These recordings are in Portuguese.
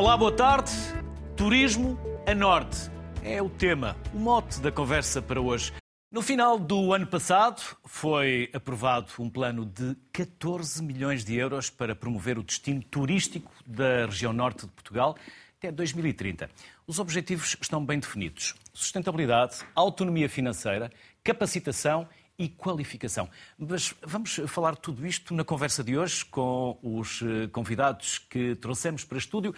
Olá, boa tarde. Turismo a norte é o tema, o mote da conversa para hoje. No final do ano passado, foi aprovado um plano de 14 milhões de euros para promover o destino turístico da região norte de Portugal até 2030. Os objetivos estão bem definidos: sustentabilidade, autonomia financeira, capacitação e qualificação. Mas vamos falar tudo isto na conversa de hoje com os eh, convidados que trouxemos para estúdio.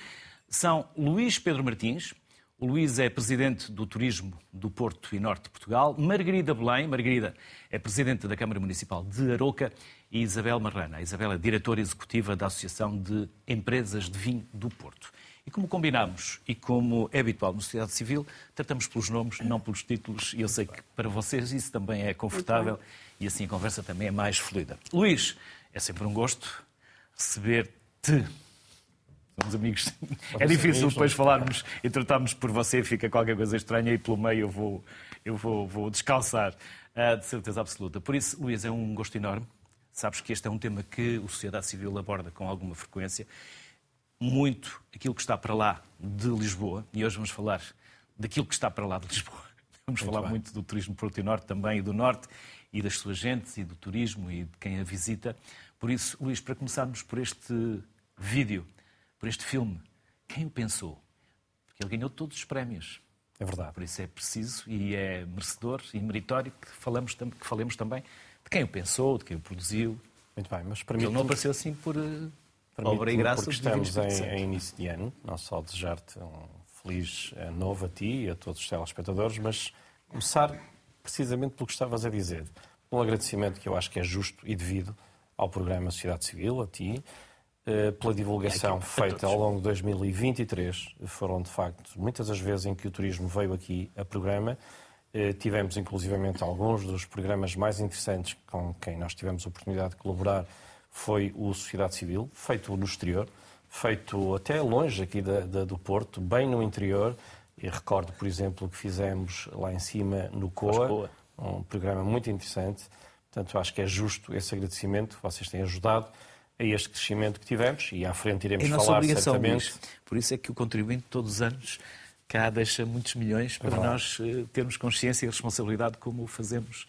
São Luís Pedro Martins, o Luís é presidente do Turismo do Porto e Norte de Portugal. Margarida Belém, Margarida é presidente da Câmara Municipal de Aroca. E Isabel Marrana, a Isabel é diretora executiva da Associação de Empresas de Vinho do Porto. E como combinámos e como é habitual no sociedade civil, tratamos pelos nomes, não pelos títulos, e eu sei que para vocês isso também é confortável e assim a conversa também é mais fluida. Luís, é sempre um gosto receber-te. Somos amigos. É difícil depois falarmos e tratarmos por você, fica qualquer coisa estranha e pelo meio eu vou, eu vou, vou descalçar, uh, de certeza absoluta. Por isso, Luís, é um gosto enorme. Sabes que este é um tema que a sociedade civil aborda com alguma frequência muito aquilo que está para lá de Lisboa, e hoje vamos falar daquilo que está para lá de Lisboa. Vamos muito falar bem. muito do turismo Porto e Norte também, e do Norte, e das suas gentes, e do turismo, e de quem a visita. Por isso, Luís, para começarmos por este vídeo, por este filme, quem o pensou? Porque ele ganhou todos os prémios. É verdade. Por isso é preciso e é merecedor e meritório que, falamos, que falemos também de quem o pensou, de quem o produziu. Muito bem, mas para mim. Ele não apareceu assim por eh, Obra e graça porque estamos em, em, início de ano, não só desejar-te um feliz ano novo a ti e a todos os telespectadores, mas começar precisamente pelo que estavas a dizer. Um agradecimento que eu acho que é justo e devido ao programa Sociedade Civil, a ti, pela divulgação é feita ao longo de 2023. Foram, de facto, muitas as vezes em que o turismo veio aqui a programa. Eh, tivemos, inclusivamente, alguns dos programas mais interessantes com quem nós tivemos a oportunidade de colaborar foi o Sociedade Civil, feito no exterior, feito até longe aqui da, da, do Porto, bem no interior. E recordo, por exemplo, que fizemos lá em cima no COA, um programa muito interessante. Portanto, acho que é justo esse agradecimento. Vocês têm ajudado a este crescimento que tivemos e à frente iremos é falar obrigação, certamente. Luís. Por isso é que o contribuinte todos os anos cá deixa muitos milhões para nós uh, termos consciência e responsabilidade como o fazemos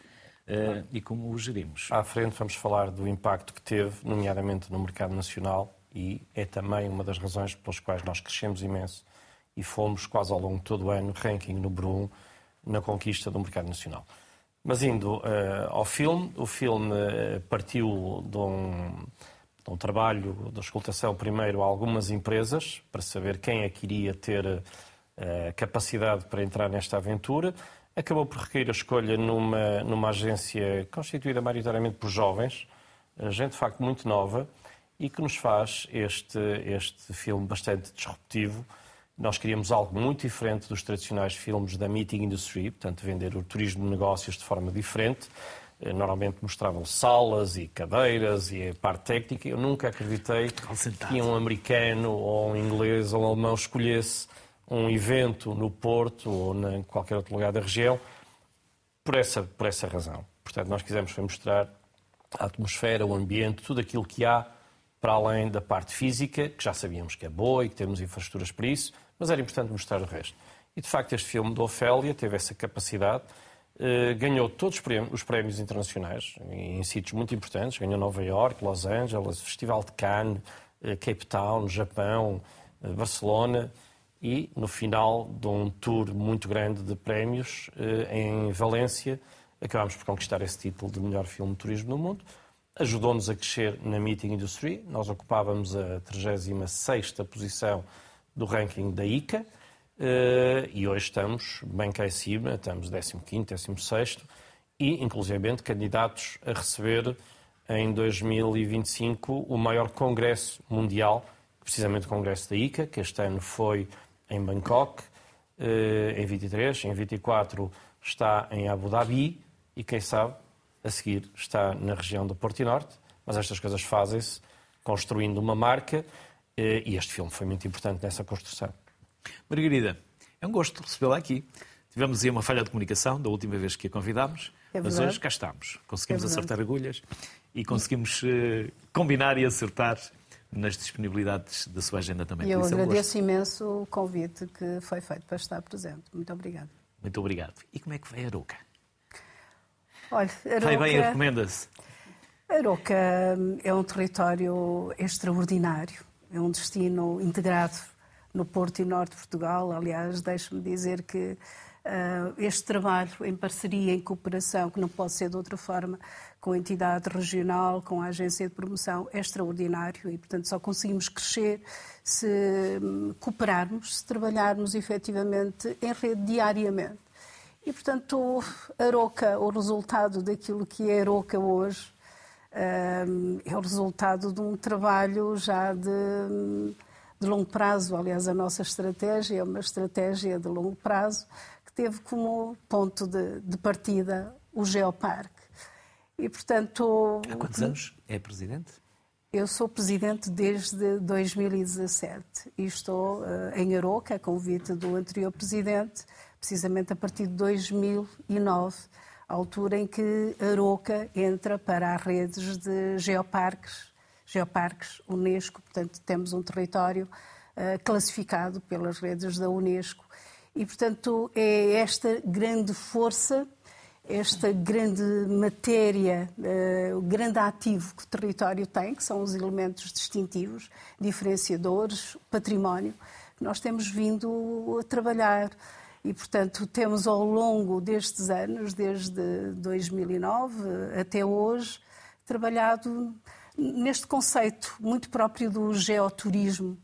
uh, e como o gerimos. À frente vamos falar do impacto que teve, nomeadamente no mercado nacional, e é também uma das razões pelas quais nós crescemos imenso e fomos quase ao longo de todo o ano ranking número um na conquista do mercado nacional. Mas indo uh, ao filme, o filme partiu de um, um, trabalho de escutação primeiro a algumas empresas para saber quem é que iria ter uh, capacidade para entrar nesta aventura acabou por requerer a escolha numa, numa agência constituída maioritariamente por jovens, eh, gente de facto muito nova, e que nos faz este, este filme bastante disruptivo. Nós queríamos algo muito diferente dos tradicionais filmes da meeting industry, portanto, vender o turismo de negócios de forma diferente. Eh, normalmente mostravam salas e cadeiras e a parte técnica. Eu nunca acreditei que um americano ou um inglês ou um alemão escolhesse um evento no Porto ou em qualquer outro lugar da região por essa, por essa razão. Portanto, nós quisemos foi mostrar a atmosfera, o ambiente, tudo aquilo que há para além da parte física, que já sabíamos que é boa e que temos infraestruturas para isso, mas era importante mostrar o resto. E, de facto, este filme de Ofélia teve essa capacidade, ganhou todos os prémios internacionais, em sítios muito importantes, ganhou Nova York, Los Angeles, Festival de Cannes, eh, Cape Town, Japão, eh, Barcelona, e no final de um tour muito grande de prémios eh, em Valência, acabámos por conquistar esse título de melhor filme de turismo no mundo. Ajudou-nos a crescer na Meeting Industry. Nós ocupávamos a 36ª posição do ranking da ICA eh, e hoje estamos bem cá em cima, estamos 15º, 16º e, inclusivamente, candidatos a receber em 2025 o maior congresso mundial, precisamente o congresso da ICA, que este ano foi em Bangkok, eh, em 23, em 24 está em Abu Dhabi e, quem sabe, a seguir está na região do Porto e Norte. Mas estas coisas fazem-se construindo uma marca eh, e este filme foi muito importante nessa construção. Margarida, é um gosto recebê-la aqui. Tivemos aí uma falha de comunicação da última vez que a convidámos, é mas hoje cá estamos. Conseguimos é acertar agulhas e conseguimos uh, combinar e acertar nas disponibilidades da sua agenda também. E eu é agradeço um imenso o convite que foi feito para estar presente. Muito obrigada. Muito obrigado. E como é que vai a Aroca? Olha, Aroca... Vai bem, recomenda-se? Aroca é um território extraordinário, é um destino integrado no Porto e Norte de Portugal. Aliás, deixe-me dizer que uh, este trabalho em parceria, em cooperação, que não pode ser de outra forma, com a entidade regional, com a agência de promoção, é extraordinário e, portanto, só conseguimos crescer se hum, cooperarmos, se trabalharmos efetivamente em rede diariamente. E, portanto, a Aroca, o resultado daquilo que é Aroca hoje, hum, é o resultado de um trabalho já de, hum, de longo prazo. Aliás, a nossa estratégia é uma estratégia de longo prazo que teve como ponto de, de partida o Geoparque. E, portanto... Há quantos anos é presidente? Eu sou presidente desde 2017 e estou uh, em Aroca, a convite do anterior presidente, precisamente a partir de 2009, a altura em que Aroca entra para as redes de geoparques, geoparques Unesco, portanto temos um território uh, classificado pelas redes da Unesco. E, portanto, é esta grande força esta grande matéria, uh, o grande ativo que o território tem, que são os elementos distintivos, diferenciadores, património, que nós temos vindo a trabalhar. E, portanto, temos ao longo destes anos, desde 2009 até hoje, trabalhado neste conceito muito próprio do geoturismo,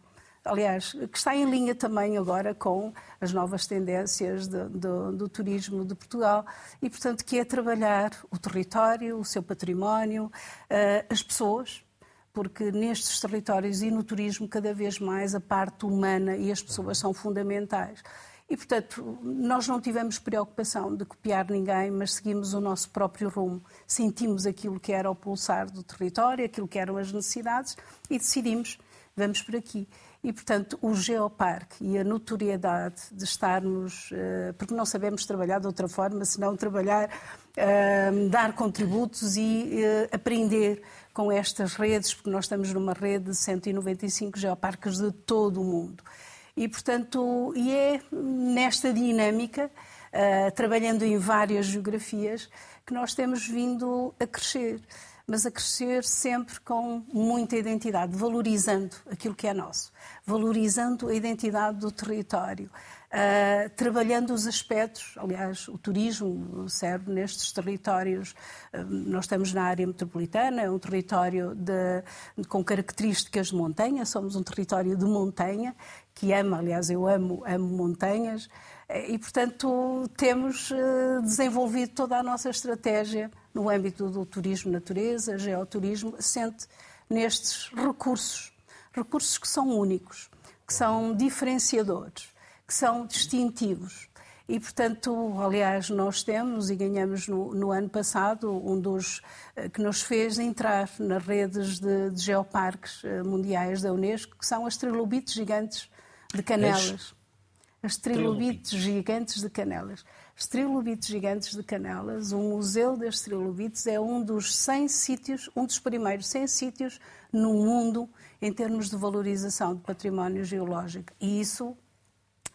aliás, que está em linha também agora com as novas tendências de, de, do turismo de Portugal e, portanto, que é trabalhar o território, o seu património, uh, as pessoas, porque nestes territórios e no turismo cada vez mais a parte humana e as pessoas são fundamentais. E, portanto, nós não tivemos preocupação de copiar ninguém, mas seguimos o nosso próprio rumo. Sentimos aquilo que era o pulsar do território, aquilo que eram as necessidades e decidimos, vamos por aqui. E, portanto, o geoparque e a notoriedade de estarmos, eh, porque não sabemos trabalhar de outra forma, senão trabalhar, eh, dar contributos e eh, aprender com estas redes, porque nós estamos numa rede de 195 geoparques de todo o mundo. E, portanto, e é nesta dinâmica, trabalhando em várias geografias, que nós temos vindo a crescer. Mas a crescer sempre com muita identidade, valorizando aquilo que é nosso, valorizando a identidade do território, uh, trabalhando os aspectos, aliás, o turismo serve nestes territórios, uh, nós estamos na área metropolitana, é um território de, com características de montanha, somos um território de montanha, que ama, aliás, eu amo, amo montanhas, e, portanto, temos uh, desenvolvido toda a nossa estratégia no âmbito do turismo natureza, geoturismo, assente nestes recursos. Recursos que são únicos, que são diferenciadores, que são distintivos. E, portanto, aliás, nós temos e ganhamos no, no ano passado um dos eh, que nos fez entrar nas redes de, de geoparques eh, mundiais da Unesco, que são as trilobites gigantes de Canelas. As trilobites gigantes de Canelas. Os trilobites gigantes de Canelas, o Museu das Trilobites é um dos 100 sítios, um dos primeiros 100 sítios no mundo em termos de valorização de património geológico. E isso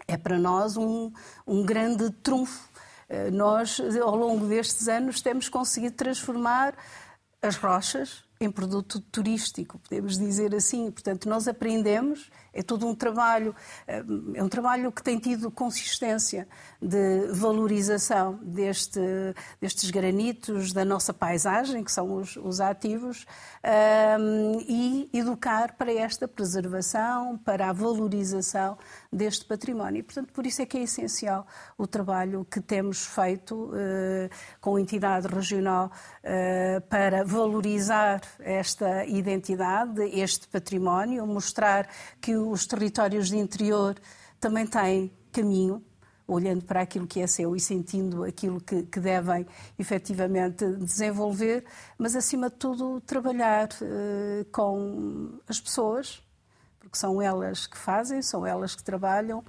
é para nós um, um grande trunfo. Eh, nós, ao longo destes anos, temos conseguido transformar as rochas em produto turístico, podemos dizer assim. Portanto, nós aprendemos é todo um trabalho, eh, é um trabalho que tem tido consistência de valorização deste, destes granitos, da nossa paisagem, que são os, os ativos, um, ehm, e educar para esta preservação, para a valorização deste património. E, portanto, por isso é que é essencial o trabalho que temos feito uh, com a entidade regional uh, para valorizar esta identidade, este património, mostrar que os territórios de interior também têm caminho, olhando para aquilo que é seu e sentindo aquilo que, que devem efetivamente desenvolver, mas acima de tudo trabalhar uh, com as pessoas, porque são elas que fazem, são elas que trabalham,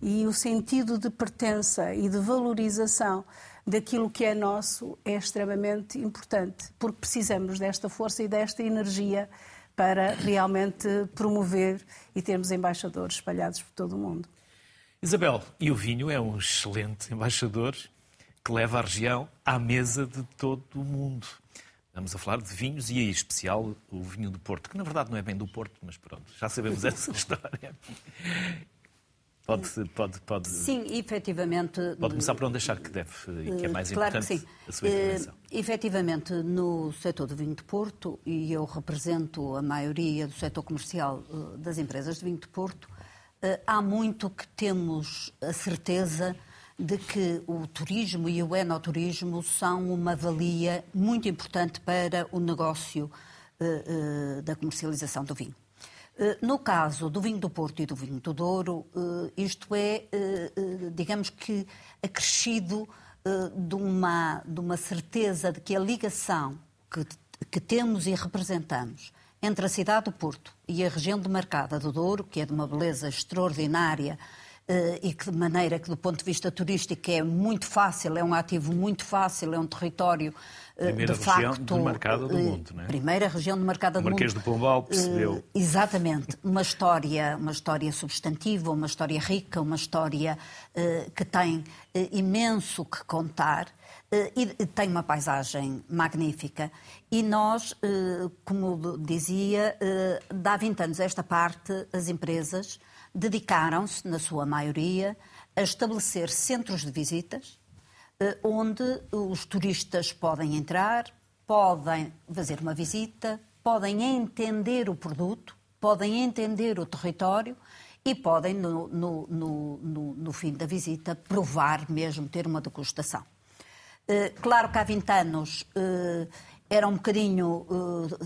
e o sentido de pertença e de valorização daquilo que é nosso é extremamente importante, porque precisamos desta força e desta energia para realmente promover e termos embaixadores espalhados por todo o mundo. Isabel, e o vinho é um excelente embaixador que leva a região à mesa de todo o mundo. Estamos a falar de vinhos e, em especial, o vinho do Porto, que na verdade não é bem do Porto, mas pronto, já sabemos essa história. Pode, pode, pode. Sim, efetivamente. Pode começar por onde achar que deve e que é mais claro importante a sua intervenção. Uh, efetivamente, no setor do vinho de Porto, e eu represento a maioria do setor comercial uh, das empresas de vinho de Porto, há muito que temos a certeza de que o turismo e o enoturismo são uma valia muito importante para o negócio da comercialização do vinho. Eh, no caso do vinho do Porto e do vinho do Douro, eh, isto é, eh, digamos que, acrescido de uma, de uma certeza de que a ligação que, que temos e representamos entre a cidade do Porto e a região demarcada do Douro, que é de uma beleza extraordinária, e que de maneira que do ponto de vista turístico é muito fácil, é um ativo muito fácil, é um território Primeira de região facto, demarcada do mundo, não é? Primeira região demarcada do mundo. Marquês do Pombal percebeu. Exatamente. Uma história, uma história substantiva, uma história rica, uma história que tem imenso que contar e tem uma paisagem magnífica. E nós, como dizia, há 20 anos esta parte, as empresas dedicaram-se, na sua maioria, a estabelecer centros de visitas eh, onde os turistas podem entrar, podem fazer uma visita, podem entender o produto, podem entender o território e podem, no, no, no, no fim da visita, provar mesmo, ter uma degustação. Eh, claro que há 20 anos eh, era um bocadinho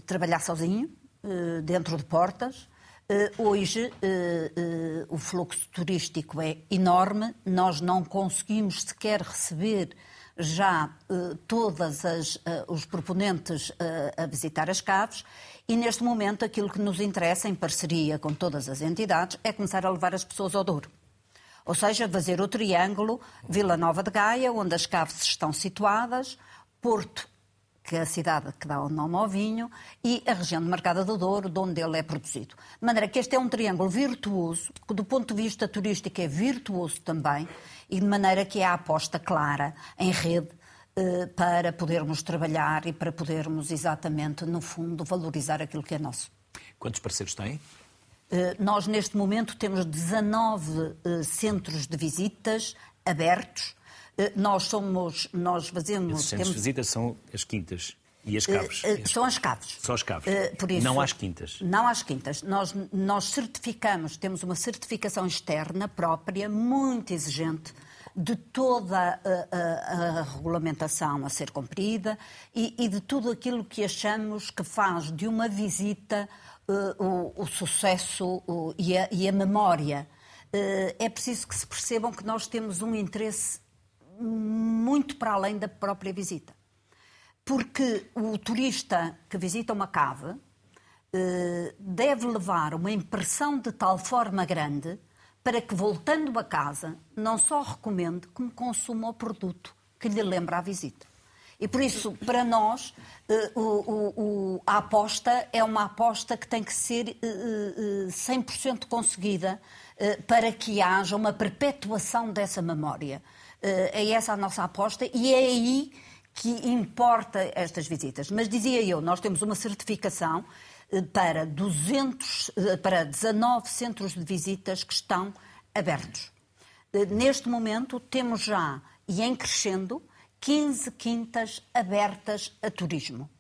trabalhar sozinho, dentro de portas, eh, hoje eh, eh, o fluxo turístico é enorme, nós não conseguimos sequer receber já todos os proponentes a visitar as caves e neste momento aquilo que nos interessa, em parceria com todas as entidades, é começar a levar as pessoas ao Douro. Ou seja, fazer o triângulo Vila Nova de Gaia, onde as caves estão situadas, Porto que é a cidade que dá o nome ao vinho, e a região de Marcada do Douro, de onde ele é produzido. De maneira que este é um triângulo virtuoso, que do ponto de vista turístico é virtuoso também, e de maneira que é a aposta clara em rede eh, para podermos trabalhar e para podermos exatamente, no fundo, valorizar aquilo que é nosso. Quantos parceiros têm? Eh, nós, neste momento, temos 19 eh, centros de visitas abertos, nós somos, nós fazemos... Esses centros temos... de visita são as quintas e as caves. Uh, uh, são as caves. São as caves. Uh, por isso, não às quintas. Não às quintas. Nós, nós certificamos, temos uma certificação externa própria, muito exigente, de toda a, a, a regulamentação a ser cumprida e, e, de tudo aquilo que achamos que faz de uma visita o, o, sucesso o, e, a, e, a, memória. é preciso que se percebam que nós temos um interesse muito para além da própria visita. Porque o turista que visita uma cave eh, deve levar uma impressão de tal forma grande para que, voltando a casa, não só recomende, como consuma o produto que lhe lembra a visita. E por isso, para nós, eh, a aposta é uma aposta que tem que ser 100% eh, conseguida para que haja uma perpetuação dessa memória. Eh, é essa a nossa aposta e é aí que importa estas visitas. Mas dizia eu, nós temos uma certificação eh, para, 200, eh, para 19 centros de visitas que estão abertos. Neste momento temos já, e em crescendo, 15 quintas abertas a turismo.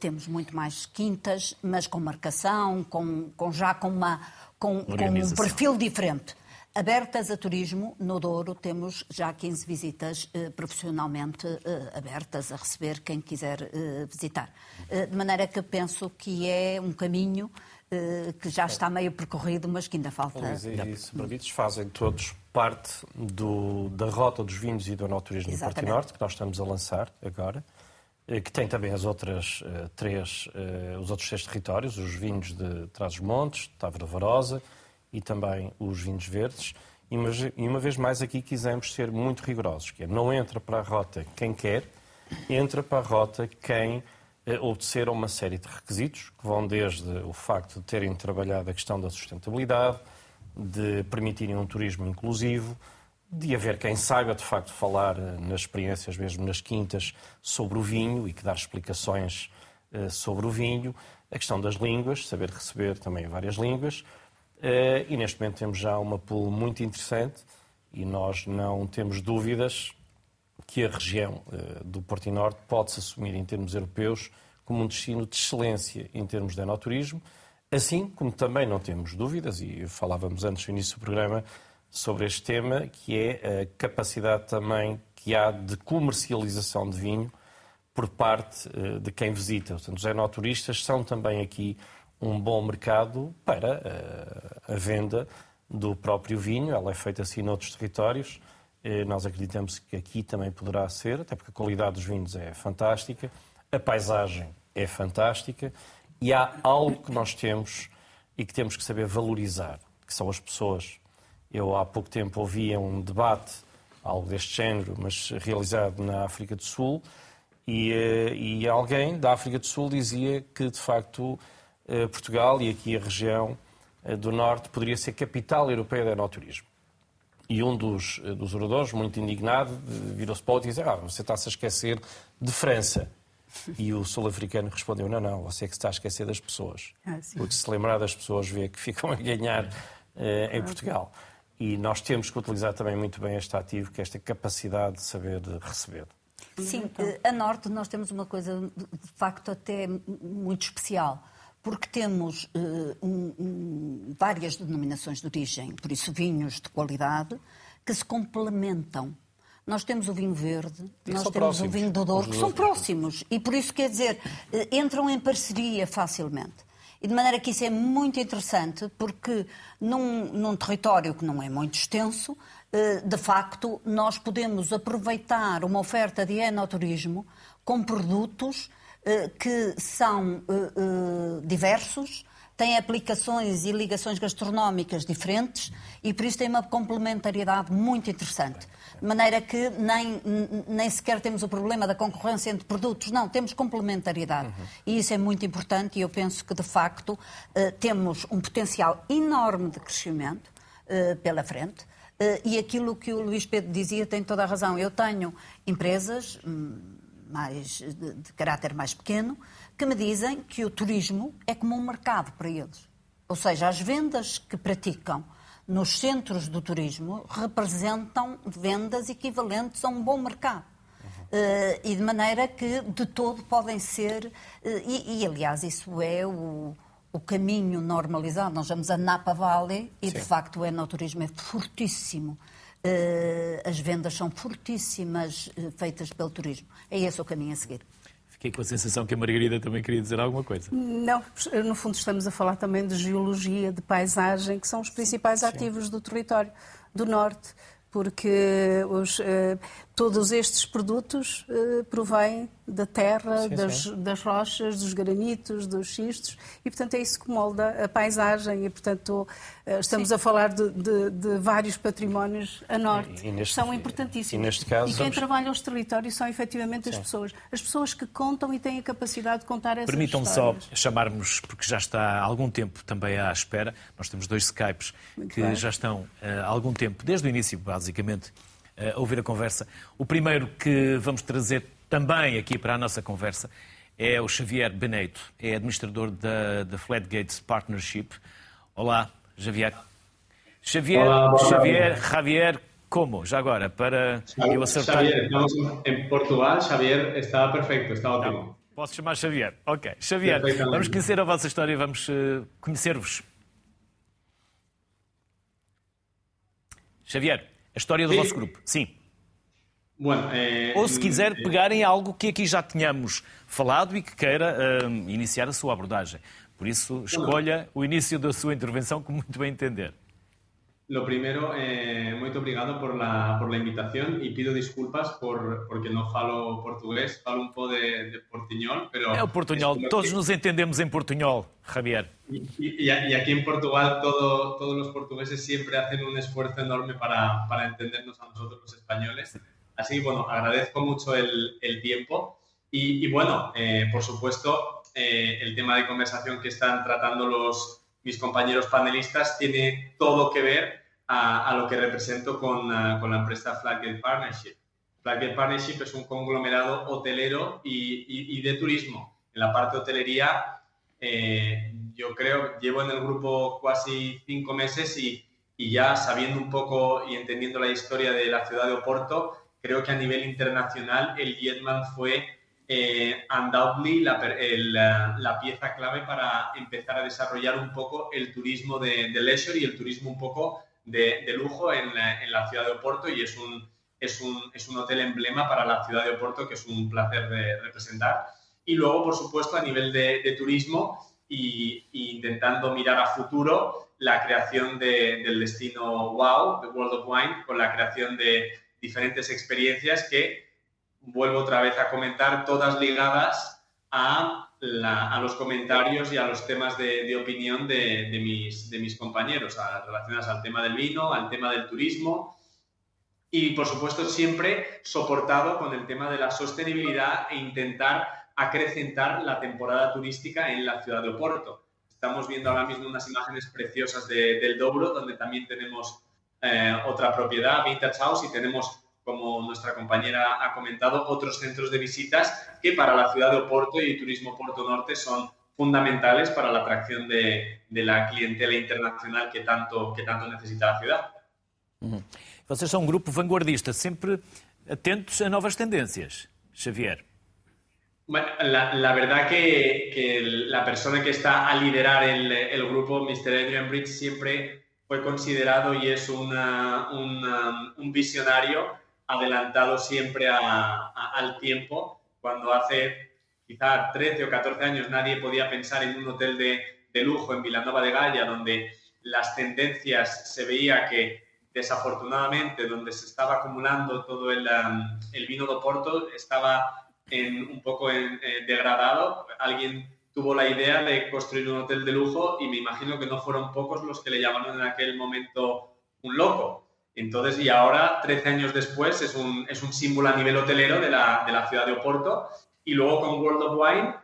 Temos muito mais quintas, mas com marcação, com, com já com, uma, com, com um perfil diferente. Abertas a turismo, no Douro temos já 15 visitas eh, profissionalmente eh, abertas a receber quem quiser eh, visitar. Eh, de maneira que penso que é um caminho eh, que já está meio percorrido, mas que ainda falta. Luís, e se permites, fazem todos parte do, da rota dos vinhos e do enoturismo do Porto Norte, que nós estamos a lançar agora eh, que tem também as outras três, os outros seis territórios, os vinhos de Trás-os-Montes, Távora Varosa, e também os vinhos verdes. E uma, vez mais aqui quisemos ser muito rigorosos, que é não entra para a rota quem quer, entra para a rota quem obedeceram uma série de requisitos que vão desde o facto de terem trabalhado a questão da sustentabilidade, de permitirem um turismo inclusivo, de haver quem saiba de facto falar eh, nas experiências, mesmo nas quintas, sobre o vinho e que dar explicações eh, sobre o vinho, a questão das línguas, saber receber também várias línguas, eh, e neste momento temos já uma pool muito interessante e nós não temos dúvidas que a região do Porto e Norte pode-se assumir em termos europeus como um destino de excelência em termos de enoturismo, assim como também não temos dúvidas, e falávamos antes no início do programa, sobre este tema, que é a capacidade também que há de comercialização de vinho por parte eh, de quem visita. Portanto, os enoturistas são também aqui um bom mercado para eh, a venda do próprio vinho. Ela é feita assim noutros territórios. Eh, nós acreditamos que aqui também poderá ser, até porque a qualidade dos vinhos é fantástica, a paisagem é fantástica e há algo que nós temos e que temos que saber valorizar, que são as pessoas. Eu há pouco tempo ouvia um debate, algo deste género, mas realizado na África do Sul, e, eh, e alguém da África do Sul dizia que, de facto, Portugal e aqui a região eh, do Norte poderia ser capital europeia do enoturismo. E um dos, dos oradores, muito indignado, virou-se para o outro e disse: Ah, você está-se a esquecer de França. E o sul-africano respondeu: Não, não, você é que está a esquecer das pessoas. Ah, Porque se lembrar das pessoas, vê que ficam a ganhar em Portugal. E nós temos que utilizar também muito bem este ativo, que é esta capacidade de saber receber. Sim, eh, a Norte nós temos uma coisa de facto até muito especial, porque temos uh, um, um, várias denominações de origem, por isso vinhos de qualidade, que se complementam. Nós temos o vinho verde, e nós temos próximos. o vinho do Douro, que são próximos. E por isso, quer dizer, eh, entram em parceria facilmente. E de maneira que isso é muito interessante, porque num, num território que não é muito extenso, eh, de facto, nós podemos aproveitar uma oferta de enoturismo com produtos que são eh, diversos, têm aplicações e ligações gastronómicas diferentes e por isso tem uma complementariedade muito interessante. De maneira que nem, nem sequer temos o problema da concorrência entre produtos, não, temos complementariedade. Uhum. E isso é muito importante e eu penso que, de facto, eh, temos um potencial enorme de crescimento eh, pela frente. Eh, e aquilo que o Luís Pedro dizia tem toda a razão. Eu tenho empresas hum, mais, de, de caráter mais pequeno que me dizem que o turismo é como um mercado para eles. Ou seja, as vendas que praticam nos centros do turismo representam vendas equivalentes a um bom mercado. Uh, e de maneira que de todo podem ser, uh, e, e, aliás isso é o, o caminho normalizado. Nós vamos a Napa Valley e Sim. de facto o enoturismo é fortíssimo. Uh, as vendas são fortíssimas feitas pelo turismo. É esse o caminho a seguir. Fiquei com a sensação que a Margarida também queria dizer alguma coisa. Não, no fundo estamos a falar também de geologia, de paisagem, que são os principais Sim. ativos do território do Norte porque os, uh, todos estes produtos uh, provêm da terra, sim, das, sim. das, rochas, dos granitos, dos xistos, e portanto é isso que molda a paisagem, e portanto uh, estamos sim. a falar de, de, de, vários patrimónios a norte, e, e neste, são importantíssimos. E, neste caso, e quem vamos... trabalha os territórios são efetivamente as pessoas, as pessoas que contam e têm a capacidade de contar essas Permitam-me só chamarmos, porque já está há algum tempo também à espera, nós temos dois Skypes Muito que bem. já estão há algum tempo, desde o início, basicamente, a ouvir a conversa. O primeiro que vamos trazer também aqui para a nossa conversa é o Xavier Beneito, é administrador da, da Flatgates Partnership. Olá, Xavier. Xavier, Olá, Xavier, Javier, como? Já agora, para Xavier, eu acertar. Xavier, estamos em Portugal. Xavier está perfeito, está ótimo. Tá Posso chamar Xavier? Ok. Xavier, vamos conhecer a vossa história, vamos uh, conhecer-vos. Xavier, a história do Sim. vosso grupo. Sim. Bueno, eh, Ou se quiser eh, pegarem algo que aqui já tínhamos falado e que queira uh, iniciar a sua abordagem. Por isso, escolha o início da sua intervenção como muito bem entender. Lo primero, eh, muito obrigado por la, por la invitación y pido disculpas por, porque no falo portugués, falo un poco de, de portuñol, pero... É o portuñol, todos que... nos entendemos em portuñol, Javier. Y, y, y, aquí en Portugal todo, todos los portugueses siempre hacen un esfuerzo enorme para, para entendernos a nosotros los españoles. Así que bueno, agradezco mucho el, el tiempo Y, bueno, eh, por supuesto, eh, el tema de conversación que están tratando los, mis compañeros panelistas tiene todo que ver a, lo que represento con, con la empresa Flagged Partnership. Flagged Partnership es un conglomerado hotelero y, y, de turismo. En la parte de hotelería, eh, yo creo, llevo en el grupo casi cinco meses y, y, ya sabiendo un poco y entendiendo la historia de la ciudad de Oporto, creo que a nivel internacional el Jetman fue eh, undoubtedly la, la, pieza clave para empezar a desarrollar un poco el turismo de, de leisure y el turismo un poco de, de lujo en la, en la ciudad de Oporto y es un es un, es un hotel emblema para la ciudad de Oporto que es un placer de representar. Y luego, por supuesto, a nivel de, turismo y, intentando mirar a futuro la creación del destino WOW, de World of Wine, con la creación de diferentes experiencias que, vuelvo otra vez a comentar, todas ligadas a, a los comentarios y a los temas de, opinión de, de, mis, de mis compañeros, relacionados al tema del vino, al tema del turismo y, por supuesto, siempre soportado con el tema de la sostenibilidad e intentar acrecentar la temporada turística en la ciudad de Oporto. Estamos viendo ahora mismo unas imágenes preciosas del Dobro, donde también tenemos eh, otra propiedad, Vintage House, y tenemos, como nuestra compañera ha comentado, otros centros de visitas que para la ciudad de Oporto y Turismo Porto Norte son fundamentales para la atracción de, la clientela internacional que tanto, que tanto necesita la ciudad. Vocês são um grupo vanguardista, sempre atentos a novas tendências. Xavier. Bueno, la, la verdad que, que, la persona que está a liderar el, el, grupo, Mr. Adrian Bridge, siempre fue considerado y es una, una, un visionario adelantado siempre al tiempo. Cuando hace quizá 13 o 14 años nadie podía pensar en un hotel de, lujo en Vilanova de Gaia, donde las tendencias se veía que desafortunadamente, donde se estaba acumulando todo el, um, vino de Porto, estaba en, un poco eh, degradado. Alguien tuvo la idea de construir un hotel de lujo y me imagino que no fueron pocos los que le llamaron en aquel momento un loco. Entonces, y ahora, 13 años después, es un, es un símbolo a nivel hotelero de la, de la, ciudad de Oporto. Y luego con World of Wine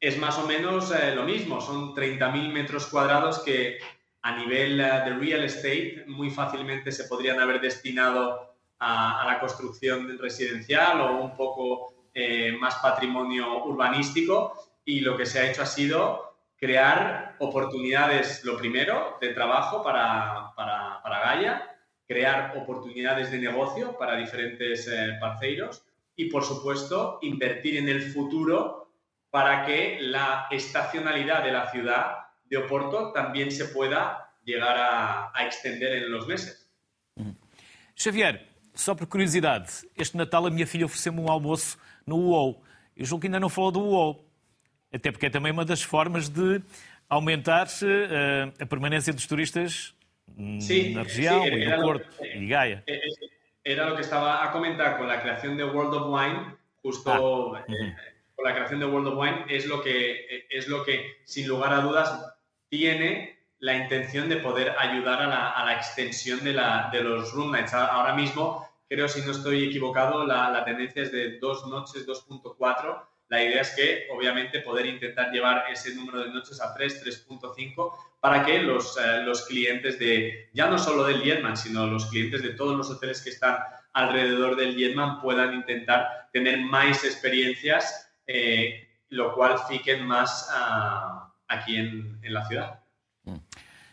es más o menos eh, lo mismo. Son 30.000 metros cuadrados que a nivel eh, de real estate muy fácilmente se podrían haber destinado a, la construcción residencial o un poco eh, más patrimonio urbanístico y lo que se ha hecho ha sido crear oportunidades, lo primero, de trabajo para, para, para Gaia, crear oportunidades de negocio para diferentes eh, parceiros y, por supuesto, invertir en el futuro para que la estacionalidad de la ciudad de Oporto también se pueda llegar a, a extender en los meses. Xavier, só por curiosidade, este Natal a minha filha ofereceu-me um almoço no UOL. Eu julgo que ainda não falou do UOL. Até porque é também uma das formas de aumentar uh, a permanência dos turistas sí, sí, e no Porto, e Gaia. Era lo que estaba a comentar con la creación de World of Wine, justo ah, eh, con la creación de World of Wine, es lo que, es lo que sin lugar a dudas tiene la intención de poder ayudar a la, a la extensión de, la, de, los room nights. Ahora mismo, creo, si no estoy equivocado, la, la tendencia es de dos noches, 2.4. La idea es que, obviamente, poder intentar llevar ese número de noches a 3, 3.5, para que los, eh, los clientes de, ya no solo del Jetman, sino los clientes de todos los hoteles que están alrededor del Jetman puedan intentar tener más experiencias, eh, lo cual fiquen más uh, aquí en, en, la ciudad.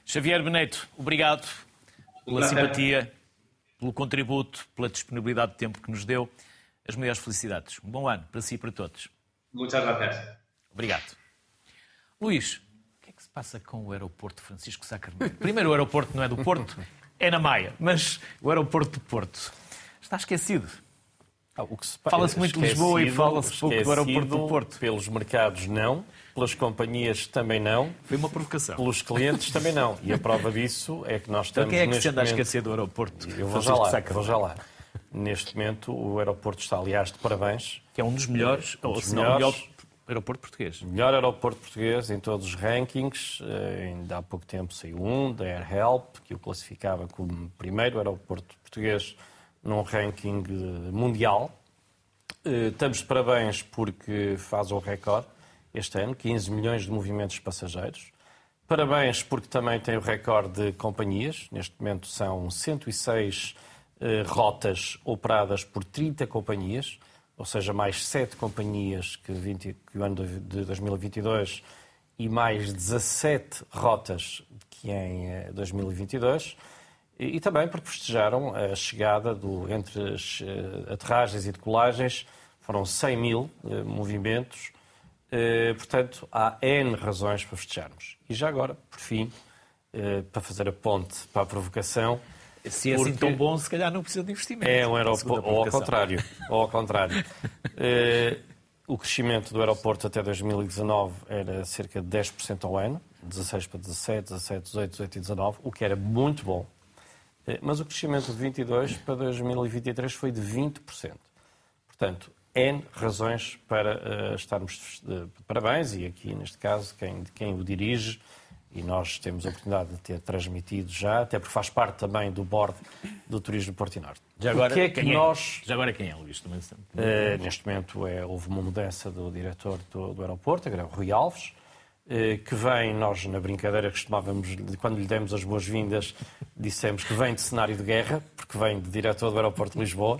Xavier Beneto, obrigado pela simpatia, pelo contributo, pela disponibilidade de tempo que nos deu. As maiores felicidades. Um bom ano para si e para todos. Muitas gracias. Obrigado. Luís, passa com o aeroporto Francisco Carneiro? Primeiro, o aeroporto não é do Porto, é na Maia, mas o aeroporto do Porto está esquecido. Ah, se... Fala-se muito de Lisboa e fala-se pouco do aeroporto do Porto. Pelos mercados, não pelas companhias também não. Foi uma provocação. Pelos clientes também não. E a prova disso é que nós estamos. Então quem é que se anda momento... a esquecer do aeroporto? Eu vou já lá, vou já lá. Neste momento, o aeroporto está, aliás, de parabéns. Que é um dos melhores, um dos ou melhores, melhor aeroporto português. Melhor aeroporto português em todos os rankings. Eh, ainda há pouco tempo saiu um, da AirHelp, que o classificava como primeiro aeroporto português num ranking mundial. Estamos de parabéns porque faz um recorde este ano, 15 milhões de movimentos de passageiros. Parabéns porque também tem o recorde de companhias. Neste momento são 106 eh, rotas operadas por 30 companhias, ou seja, mais 7 companhias que, 20, que o ano de 2022 e mais 17 rotas que em 2022. Eh, e, e também porque festejaram a chegada do, entre as uh, aterragens e decolagens, foram 100 mil uh, movimentos. Uh, portanto, há N razões para festejarmos. E já agora, por fim, para fazer a ponte para a provocação, se é assim tão bom, se calhar não precisa de investimento. É um aeroporto, ou ao contrário. Ou ao contrário. uh, o crescimento do aeroporto até 2019 era cerca de 10% ao ano, 16 para 17, 17, 18, 18 e 19, o que era muito bom. Uh, mas o crescimento de 22 para 2023 foi de 20%. Portanto, N razões para uh, estarmos de parabéns, e aqui, neste caso, quem, quem o dirige, e nós temos a oportunidade de ter transmitido já, até porque faz parte também do board do Turismo Porto Norte. Já agora, o que é que nós... É? Já agora quem é, Luís? Uh, neste momento é, houve uma mudança do diretor do, do aeroporto, agora é Rui Alves, uh, que vem, nós na brincadeira costumávamos, quando lhe demos as boas-vindas, dissemos que vem de cenário de guerra, porque vem de diretor do aeroporto de Lisboa.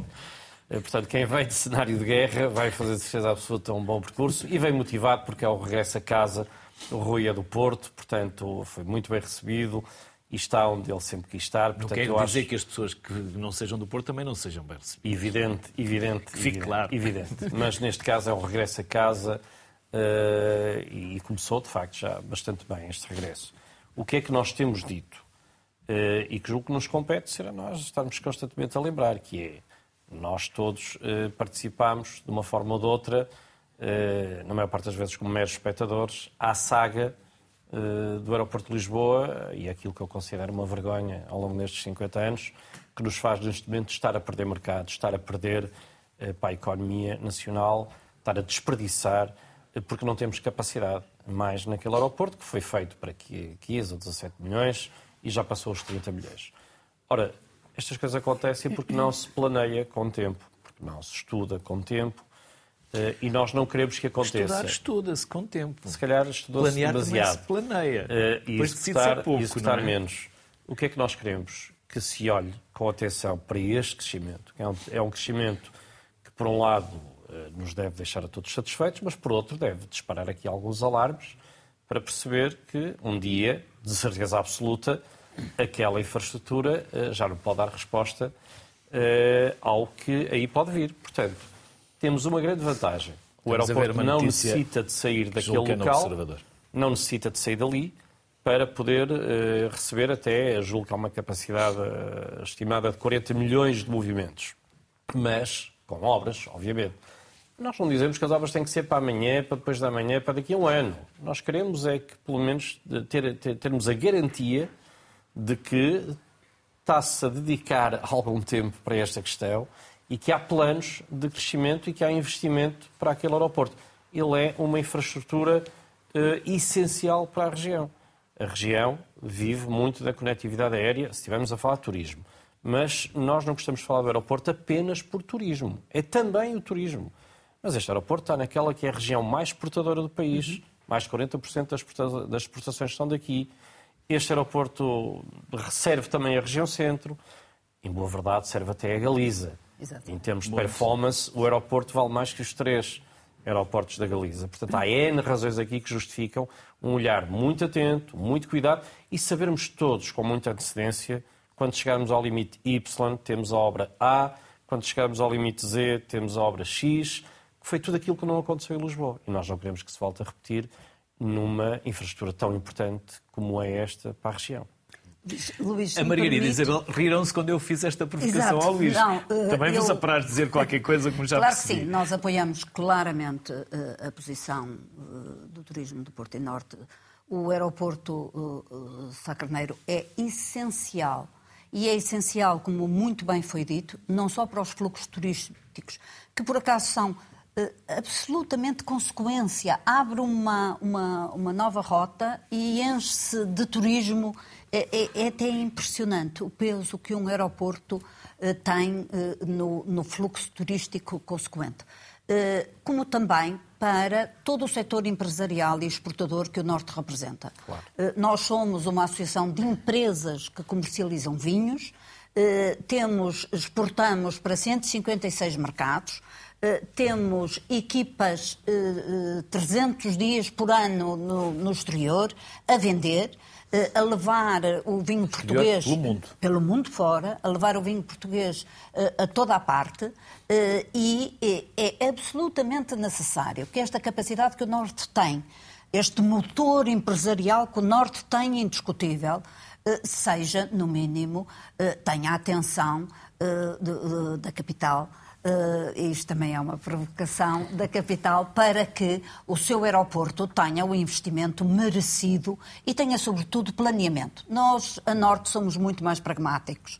Uh, portanto, quem vem de cenário de guerra vai fazer de certeza absoluta um bom percurso e vem motivado porque é o regresso a casa o Rui é do Porto, portanto, foi muito bem recebido e está onde ele sempre quis estar. Portanto, não quer dizer acho... que as pessoas que não sejam do Porto também não sejam bem recebidas. Evidente, evidente. Que fique evidente, claro. Evidente. Mas neste caso é um regresso a casa uh, e começou, de facto, já bastante bem este regresso. O que é que nós temos dito? Uh, e que julgo que nos compete ser a nós estarmos constantemente a lembrar, que é nós todos uh, participamos de uma forma ou de outra na maior parte das vezes como meros espectadores, à saga eh, do aeroporto de Lisboa e aquilo que eu considero uma vergonha ao longo destes 50 anos, que nos faz neste momento estar a perder mercado, estar a perder eh, para a economia nacional, estar a desperdiçar, porque não temos capacidade mais naquele aeroporto, que foi feito para 15 ou 17 milhões e já passou os 30 milhões. Ora, estas coisas acontecem porque não se planeia com tempo, porque não se estuda com tempo, Uh, e nós não queremos que aconteça. Estudar estuda-se com tempo. Se calhar estudou-se demasiado. Se planeia. Uh, e executar, pouco, executar é? menos. O que é que nós queremos? Que se olhe com atenção para este crescimento. É um, é um crescimento que, por um lado, uh, nos deve deixar a todos satisfeitos, mas, por outro, deve disparar aqui alguns alarmes para perceber que, um dia, de certeza absoluta, aquela infraestrutura já não pode dar resposta ao que aí pode vir. Portanto, temos uma grande vantagem. O aeroporto não necessita de sair daquele local, não necessita de sair dali para poder uh, receber até, julgo que há uma capacidade uh, estimada de 40 milhões de movimentos. Mas, com obras, obviamente. Nós não dizemos que as obras têm que ser para amanhã, para depois da manhã, para daqui a um ano. Nós queremos é que, pelo menos, ter, ter, termos a garantia de que está-se a dedicar algum tempo para esta questão e que há planos de crescimento e que há investimento para aquele aeroporto. Ele é uma infraestrutura uh, essencial para a região. A região vive muito da conectividade aérea, se estivermos a falar de turismo. Mas nós não gostamos de falar do aeroporto apenas por turismo. É também o turismo. Mas este aeroporto está naquela que é a região mais exportadora do país. Uhum. Mais de 40% das exportações estão daqui. Este aeroporto serve também a região centro. Em boa verdade, serve até a Galiza. Exato. Em termos de performance, o aeroporto vale mais que os três aeroportos da Galiza. Portanto, há N razões aqui que justificam um olhar muito atento, muito cuidado e sabermos todos com muita antecedência quando chegarmos ao limite Y, temos a obra A, quando chegarmos ao limite Z, temos a obra X, que foi tudo aquilo que não aconteceu em Lisboa. E nós não queremos que se volte a repetir numa infraestrutura tão importante como é esta para a região. Luís, a Margarida e Isabel riram-se quando eu fiz esta provocação Exato. ao Luís. Não, uh, Também eu... vos aparar de dizer qualquer coisa como já claro percebi. Claro que sim, nós apoiamos claramente uh, a posição uh, do turismo do Porto e Norte. O aeroporto Sacarneiro é essencial. E é essencial, como muito bem foi dito, não só para os fluxos turísticos, que por acaso são uh, absolutamente consequência. Abre uma, uma, uma nova rota e enche-se de turismo. É, é, é, até impressionante o peso que um aeroporto uh, tem no, no fluxo turístico consequente. como também para todo o setor empresarial e exportador que o Norte representa. Claro. Nós somos uma associação de empresas que comercializam vinhos, eh, temos, exportamos para 156 mercados, eh, temos equipas 300 eh, dias por ano no, no exterior a vender, a levar o vinho português pelo mundo. pelo mundo fora, a levar o vinho português a toda a parte e é, é absolutamente necessário que esta capacidade que o Norte tem, este motor empresarial que o Norte tem indiscutível, eh, seja, no mínimo, eh, tenha a atenção eh, da capital. Uh, isto também é uma provocação da capital para que o seu aeroporto tenha o investimento merecido e tenha, sobretudo, planeamento. Nós, a Norte, somos muito mais pragmáticos.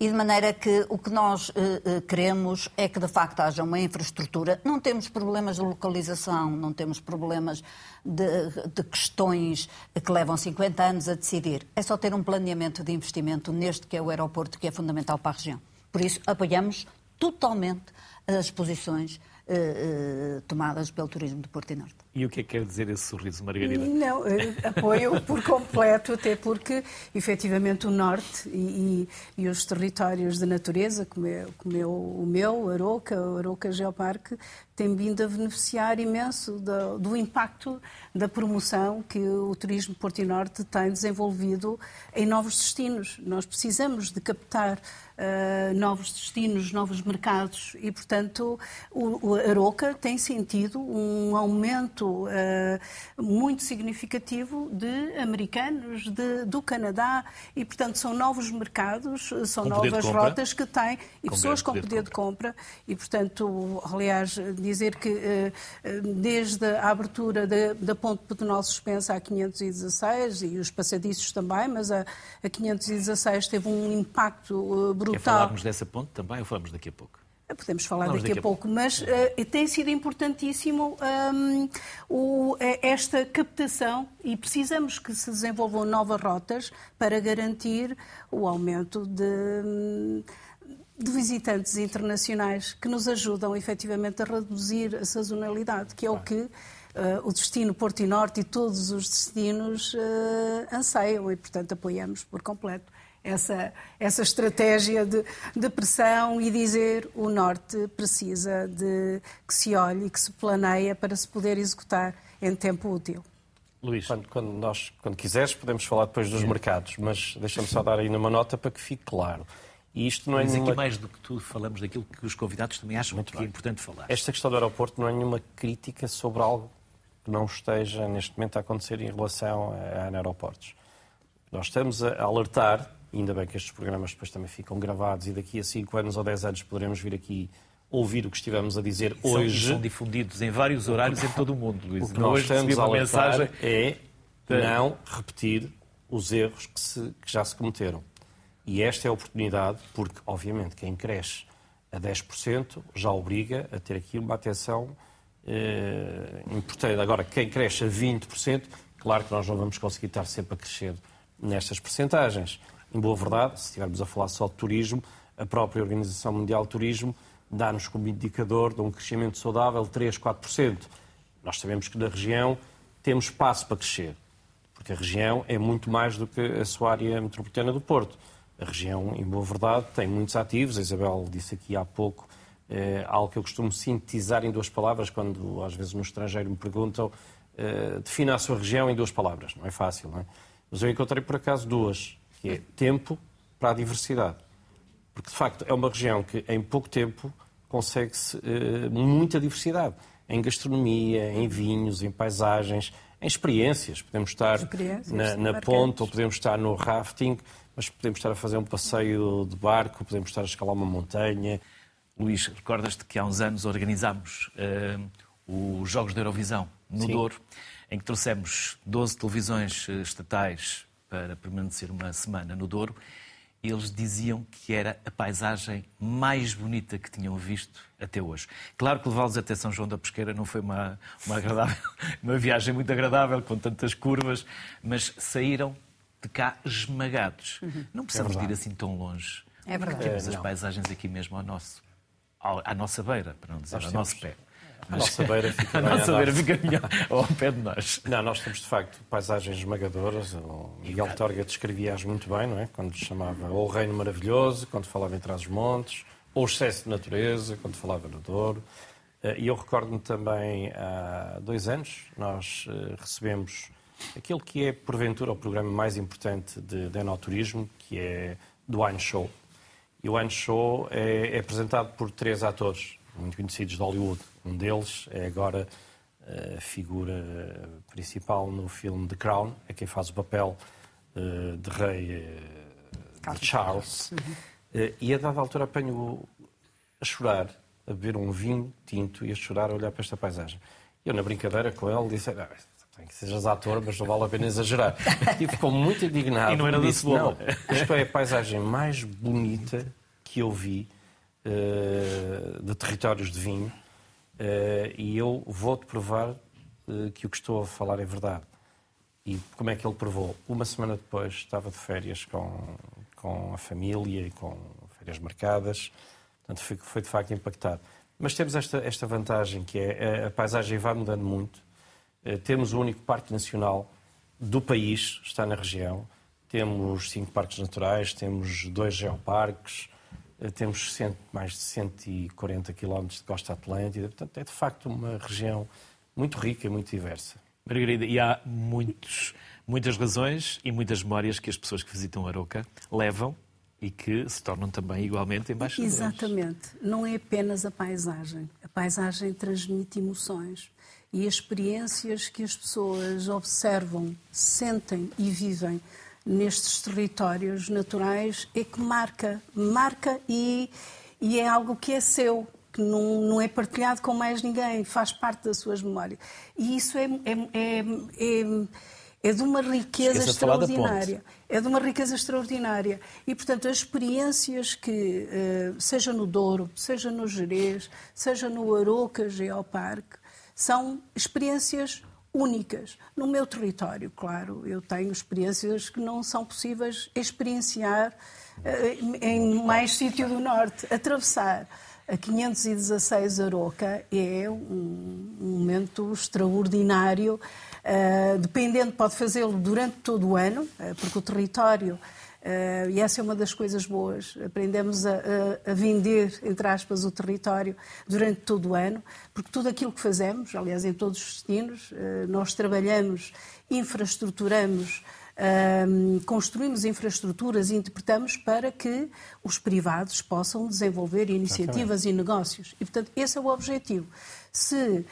E de maneira que o que nós uh, queremos é que de facto haja uma infraestrutura. Não temos problemas de localização, não temos problemas de, de, questões que levam 50 anos a decidir. É só ter um planeamento de investimento neste que é o aeroporto, que é fundamental para a região. Por isso, apoiamos totalmente as posições uh, tomadas pelo turismo de Porto e Norte. E o que é que quer dizer esse sorriso, Margarida? Não, eh, apoio por completo, até porque, efetivamente, o Norte e, e, e os territórios de natureza, como, é, como é o meu, Aroca, o Aroca Geoparque, têm vindo a beneficiar imenso do, do, impacto da promoção que o turismo Porto e Norte tem desenvolvido em novos destinos. Nós precisamos de captar uh, novos destinos, novos mercados e, portanto, o, o Aroca tem sentido um aumento uh, muito significativo de americanos de, do Canadá e, portanto, são novos mercados, são com novas rotas que têm e com pessoas com poder, de, compra. de compra e, portanto, aliás, dizer que uh, desde a abertura da, da ponte pedonal suspensa a 516 e os passadiços também, mas a, a 516 teve um impacto uh, brutal. Quer falarmos dessa ponte também ou falamos daqui a pouco? Podemos falar daqui, daqui, a pouco, mas uh, tem sido importantíssimo um, o, eh, esta captação e precisamos que se desenvolvam novas rotas para garantir o aumento de, de visitantes internacionais que nos ajudam efetivamente a reduzir a sazonalidade, que é o que uh, o destino Porto e Norte e todos os destinos uh, anseiam e, portanto, apoiamos por completo essa, essa estratégia de, de pressão e dizer o Norte precisa de que se olhe e que se planeia para se poder executar em tempo útil. Luís. Quando, quando, nós, quando quiseres, podemos falar depois dos mercados, mas deixa-me só dar aí uma nota para que fique claro. E isto não é mas nenhuma... aqui mais do que tudo falamos daquilo que os convidados também acham Muito que é bem. é importante falar. Esta questão do aeroporto não é nenhuma crítica sobre algo que não esteja neste momento a acontecer em relação a, a aeroportos. Nós estamos a alertar ainda bem que estes programas depois também ficam gravados e daqui a 5 anos ou 10 anos poderemos vir aqui ouvir o que estivemos a dizer são, hoje. São difundidos em vários horários em todo o mundo, Luís. O que nós estamos a mensagem é não repetir os erros que, se, que já se cometeram. E esta é a oportunidade, porque, obviamente, quem cresce a 10% já obriga a ter aqui uma atenção eh, importante. Agora, quem cresce a 20%, claro que nós não vamos conseguir estar sempre a crescer nestas percentagens. Em boa verdade, se estivermos a falar só de turismo, a própria Organização Mundial de Turismo dá-nos como indicador de um crescimento saudável de 3, 4%. Nós sabemos que na região temos espaço para crescer, porque a região é muito mais do que a sua área metropolitana do Porto. A região, em boa verdade, tem muitos ativos. A Isabel disse aqui há pouco é, algo que eu costumo sintetizar em duas palavras, quando às vezes no estrangeiro me perguntam, é, defina a sua região em duas palavras. Não é fácil, não é? Mas eu encontrei por acaso duas que é tempo para a diversidade. Porque, de facto, é uma região que, em pouco tempo, consegue-se uh, muita diversidade. Em gastronomia, em vinhos, em paisagens, em experiências. Podemos estar experiências na, na ponte ou podemos estar no rafting, mas podemos estar a fazer um passeio de barco, podemos estar a escalar uma montanha. Luís, recordas-te que há uns anos organizámos uh, os Jogos da Eurovisão no Sim. Douro, em que trouxemos 12 televisões eh, estatais para permanecer uma semana no Douro. eles diziam que era a paisagem mais bonita que tinham visto até hoje. Claro que levá-los até São João da Pesqueira não foi uma, uma, uma viagem muito agradável, com tantas curvas, mas saíram de cá esmagados. Uhum. Não precisamos é ir assim tão longe. É verdade. Temos é, as paisagens aqui mesmo ao nosso, à nossa beira, para não dizer ao nosso pé. A nossa beira fica, a nossa beira fica melhor ao pé de nós. Não, nós temos de facto paisagens esmagadoras. O Miguel Torga descrevia-as muito bem, não é? Quando chamava ou o Reino Maravilhoso, quando falava em Trás-os-Montes, ou o excesso de natureza, quando falava no Douro. Eh, e eu recordo-me também, há dois anos, nós eh, recebemos aquilo que é, porventura, o programa mais importante de, de enoturismo, que é do Wine Show. E o Wine Show é, é apresentado por três atores muito conhecidos de Hollywood. Um deles é agora a figura principal no filme The Crown, é quem faz o papel eh, de rei eh, de Charles. Eh, e a dada altura apanho a chorar, a beber um vinho tinto e a chorar a olhar para esta paisagem. Eu, na brincadeira com ele, disse: ah, tem que sejas ator, mas não vale a pena exagerar. E ficou muito indignado. E não era disse, não, isto é a paisagem mais bonita que eu vi uh, de territórios de vinho e eu vou-te provar uh, que o que estou a falar é verdade. E como é que ele provou? Uma semana depois estava de férias com, com a família e com férias marcadas, portanto foi, foi de facto impactado. Mas temos esta, esta vantagem que é a, a paisagem vai mudando muito. Temos o único parque nacional do país, está na região. Temos cinco parques naturais, temos dois geoparques, eh, temos cento, mais de 140 quilómetros de costa atlântica, portanto é de facto uma região muito rica e muito diversa. Margarida, e há muitos, muitas razões e muitas memórias que as pessoas que visitam Aroca levam e que se tornam também igualmente embaixadores. Exatamente. Não é apenas a paisagem. A paisagem transmite emoções e as experiências que as pessoas observam, sentem e vivem nestes territórios naturais é que marca, marca e, e é algo que é seu, que não, não é partilhado com mais ninguém, faz parte das suas memórias. E isso é, é, é, é, é de uma riqueza extraordinária. É de uma riqueza extraordinária. E, portanto, as experiências que, eh, seja no Douro, seja no Jerez, seja no Aroca Geoparque, são experiências únicas. No meu território, claro, eu tenho experiências que não são possíveis experienciar eh, em mais sítio do Norte. Atravessar a 516 Aroca é um, momento extraordinário. Uh, dependendo, pode fazê-lo durante todo o ano, uh, porque o território Uh, e essa é uma das coisas boas. Aprendemos a, a, a, vender, entre aspas, o território durante todo o ano, porque tudo aquilo que fazemos, aliás, em todos os destinos, uh, nós trabalhamos, infraestruturamos, uh, construímos infraestruturas e interpretamos para que os privados possam desenvolver iniciativas Exatamente. e negócios. E, portanto, esse é o objetivo se uh,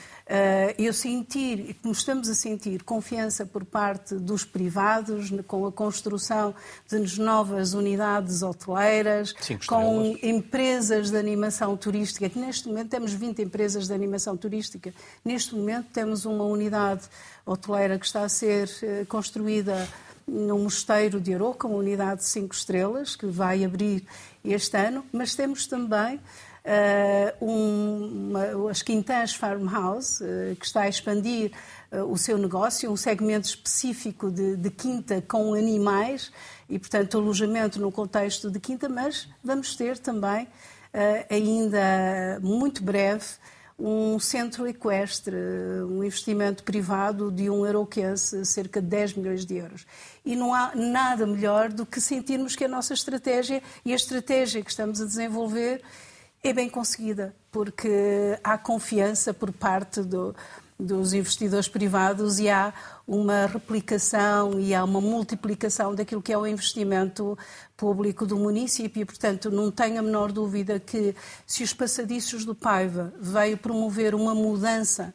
eu sentir, como estamos a sentir, confiança por parte dos privados com a construção de novas unidades hoteleiras, com empresas de animação turística, que neste momento temos 20 empresas de animação turística, neste momento temos uma unidade hoteleira que está a ser uh, construída no Mosteiro de Aroca, uma unidade de 5 estrelas, que vai abrir este ano, mas temos também uh, uma, as Quintãs Farmhouse, uh, que está a expandir uh, o seu negócio, um segmento específico de, de, quinta com animais e, portanto, alojamento no contexto de quinta, mas vamos ter também, ainda muito breve, um centro equestre, um investimento privado de um euroquense, cerca de 10 milhões de euros. E não há nada melhor do que sentirmos que a nossa estratégia e a estratégia que estamos a desenvolver é bem conseguida, porque há confiança por parte do, dos investidores privados e há uma replicação e há uma multiplicação daquilo que é o investimento público do município. E, portanto, não tenho a menor dúvida que se os passadiços do Paiva veio promover uma mudança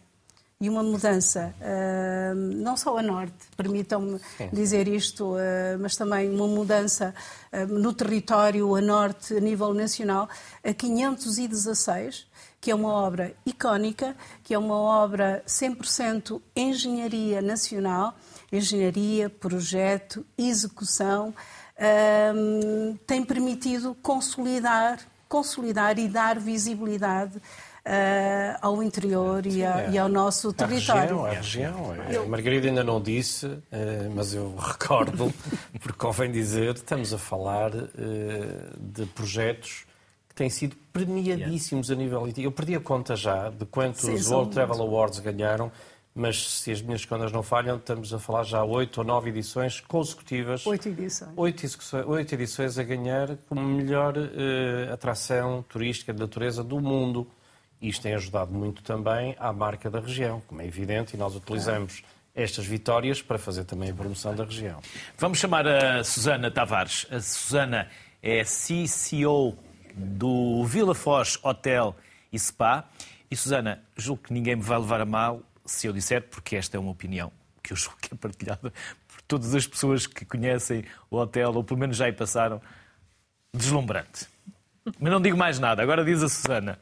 e uma mudança, uh, não só a norte, permitam-me dizer isto, uh, mas também uma mudança uh, no território a norte, a nível nacional, a 516, que é uma obra icónica, que é uma obra 100% engenharia nacional, engenharia, projeto, execução, tem permitido consolidar, consolidar e dar visibilidade ao interior Sim, e, a, é. e, ao nosso território. A região, a região. A Margarida ainda não disse, uh, mas eu recordo, porque convém dizer, estamos a falar uh, de projetos que têm sido premiadíssimos a nível... Eu perdi a conta já de quantos Sim, World Travel Awards ganharam, mas se as minhas contas não falham, estamos a falar já oito ou nove edições consecutivas. Oito edições. Oito, oito edições a ganhar como melhor uh, atração turística de natureza do mundo. Isto tem ajudado muito também à marca da região, como é evidente, e nós utilizamos estas vitórias para fazer também a promoção da região. Vamos chamar a Susana Tavares. A Susana é CCO do Vila Foz Hotel e Spa. E Susana, julgo que ninguém me vai levar a mal se eu disser, porque esta é uma opinião que eu julgo que é partilhada por todas as pessoas que conhecem o hotel, ou pelo menos já aí passaram, deslumbrante. Mas não digo mais nada, agora diz a Susana.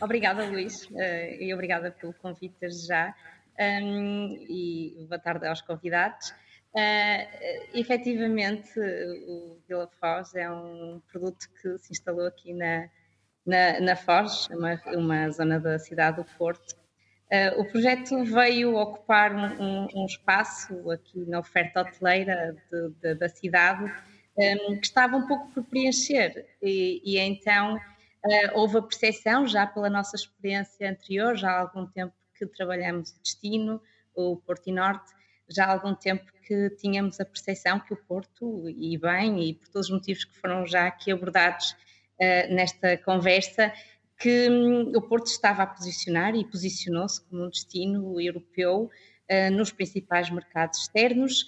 Obrigada, Luís, eh, e obrigada pelo convite já. E boa tarde aos convidados. Uh, efetivamente, o Vila Foz é um produto que se instalou aqui na, na, na Foz, uma, uma zona da cidade do Porto, Uh, o projeto veio ocupar um, um, um, espaço aqui na oferta hoteleira de, de, da cidade um, que estava um pouco por preencher e, e então uh, houve a percepção, já pela nossa experiência anterior, já há algum tempo que trabalhamos o destino, o Porto e Norte, já há algum tempo que tínhamos a percepção que o Porto, e bem, e por todos os motivos que foram já aqui abordados uh, nesta conversa, que hum, o Porto estava a posicionar e posicionou-se como um destino europeu uh, nos principais mercados externos,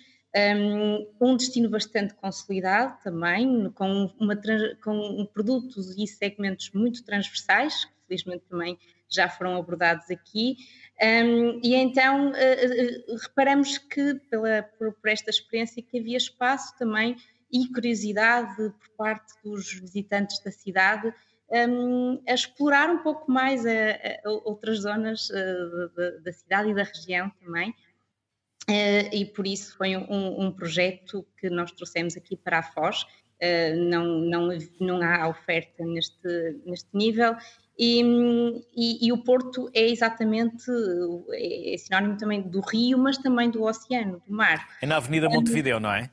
um, destino bastante consolidado também, com, uma, com produtos e segmentos muito transversais, que felizmente também já foram abordados aqui, um, e então uh, uh, reparamos que, pela, por, por esta experiência, que havia espaço também e curiosidade por parte dos visitantes da cidade um, a explorar um pouco mais a, a outras zonas da cidade e da região também. Uh, e por isso foi um, um, projeto que nós trouxemos aqui para a Foz. Uh, não, não, não há oferta neste, neste nível e, e, e, o Porto é exatamente é, é sinónimo também do rio, mas também do oceano, do mar. É na Avenida Montevideo, não é?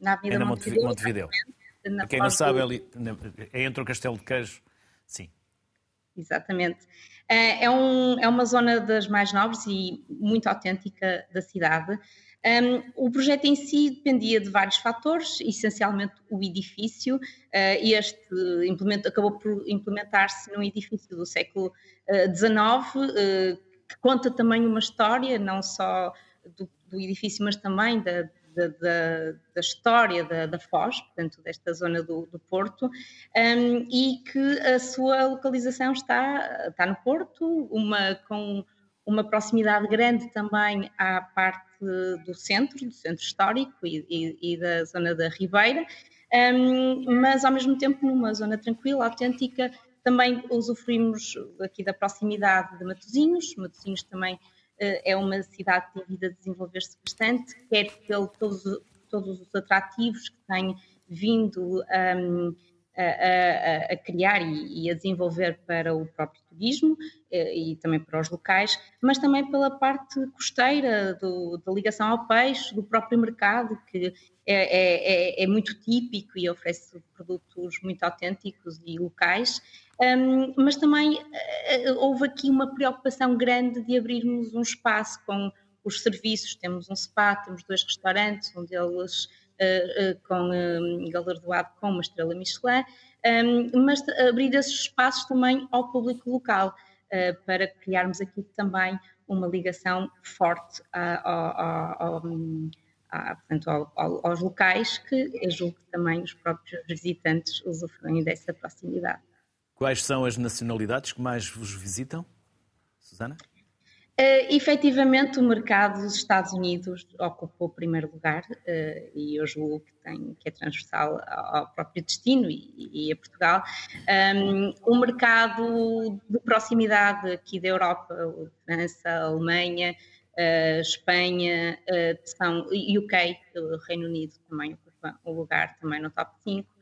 Na Avenida é na Montevideo. Montevideo. Para quem não sabe, é, ali, é entre o Castelo de Queijo, sim. Exatamente. É, é, um, é uma zona das mais nobres e muito autêntica da cidade. Um, o projeto em si dependia de vários fatores, essencialmente o edifício. Uh, este acabou por implementar-se num edifício do século XIX, uh, uh, que conta também uma história, não só do, do edifício, mas também da, da, da, história da, da, Foz, portanto, desta zona do, do Porto, um, e que a sua localização está, está no Porto, uma, com uma proximidade grande também à parte do centro, do centro histórico e, e, e da zona da Ribeira, um, mas ao mesmo tempo numa zona tranquila, autêntica, também usufruímos aqui da proximidade de Matosinhos, Matosinhos também é uma cidade que tem vindo a desenvolver-se bastante, quer pelo todos, todos os atrativos que tem vindo um, a, a, criar e, e, a desenvolver para o próprio turismo eh, e também para os locais, mas também pela parte costeira do, da ligação ao peixe, do próprio mercado, que é, é, é, é muito típico e oferece produtos muito autênticos e locais. Um, mas também uh, houve aqui uma preocupação grande de abrirmos um espaço com os serviços. Temos um spa, temos dois restaurantes, um deles com um, galardoado com uma estrela Michelin, um, mas abrir esses espaços também ao público local, para criarmos aqui também uma ligação forte ao, ao, ao, portanto, aos locais, que eu julgo que também os próprios visitantes usufruem dessa proximidade. Quais são as nacionalidades que mais vos visitam, Susana? Uh, efetivamente, o mercado dos Estados Unidos ocupou o primeiro lugar uh, e eu julgo que, tem, que é transversal ao, próprio destino e, e a Portugal. Um, o mercado de proximidade aqui da Europa, França, Alemanha, uh, Espanha, uh, são, UK, Reino Unido também ocupa um lugar também no top 5.